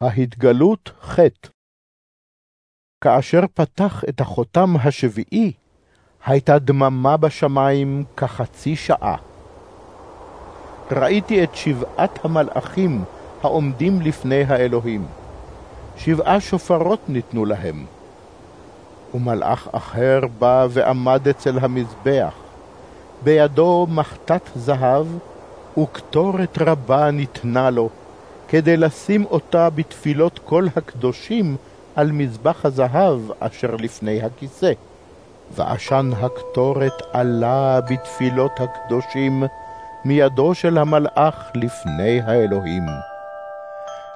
ההתגלות ח' כאשר פתח את החותם השביעי, הייתה דממה בשמיים כחצי שעה. ראיתי את שבעת המלאכים העומדים לפני האלוהים. שבעה שופרות ניתנו להם. ומלאך אחר בא ועמד אצל המזבח. בידו מחטת זהב, וקטורת רבה ניתנה לו, כדי לשים אותה בתפילות כל הקדושים על מזבח הזהב אשר לפני הכיסא. ועשן הקטורת עלה בתפילות הקדושים מידו של המלאך לפני האלוהים.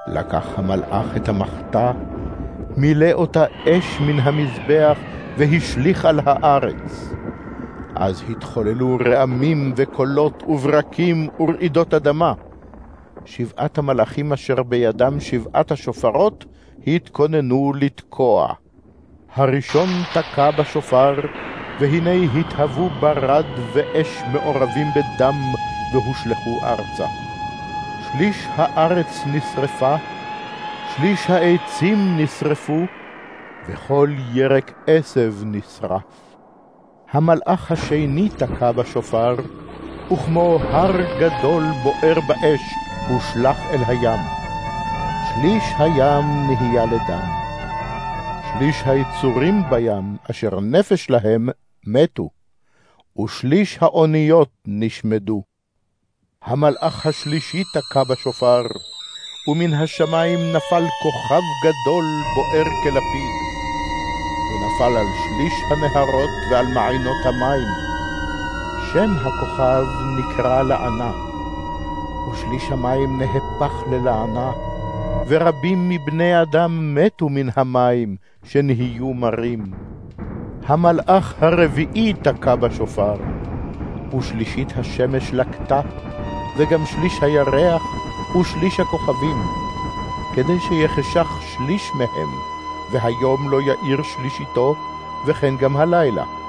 לקח המלאך את המחתה, מילא אותה אש מן המזבח והשליך על הארץ. אז התחוללו רעמים וקולות וברקים ורעידות אדמה. שבעת המלאכים אשר בידם שבעת השופרות התכוננו לתקוע. הראשון תקע בשופר, והנה התהוו ברד ואש מעורבים בדם, והושלכו ארצה. שליש הארץ נשרפה, שליש העצים נשרפו, וכל ירק עשב נשרף. המלאך השני תקע בשופר, וכמו הר גדול בוער באש, הושלך אל הים. שליש הים נהיה לדם. שליש היצורים בים, אשר נפש להם, מתו, ושליש האוניות נשמדו. המלאך השלישי תקע בשופר, ומן השמיים נפל כוכב גדול בוער כלפיד. הוא נפל על שליש הנהרות ועל מעיינות המים. שם הכוכב נקרא לענה, ושליש המים נהפך ללענה, ורבים מבני אדם מתו מן המים, שנהיו מרים. המלאך הרביעי תקע בשופר, ושלישית השמש לקטה, וגם שליש הירח ושליש הכוכבים, כדי שיחשך שליש מהם, והיום לא יאיר שלישיתו, וכן גם הלילה.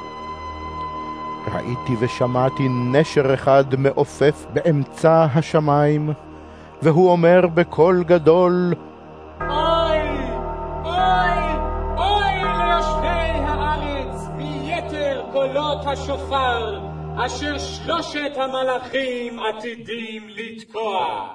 ראיתי ושמעתי נשר אחד מעופף באמצע השמיים, והוא אומר בקול גדול, אוי, אוי, אוי ליושבי הארץ מיתר קולות השופר, אשר שלושת המלאכים עתידים לתקוע.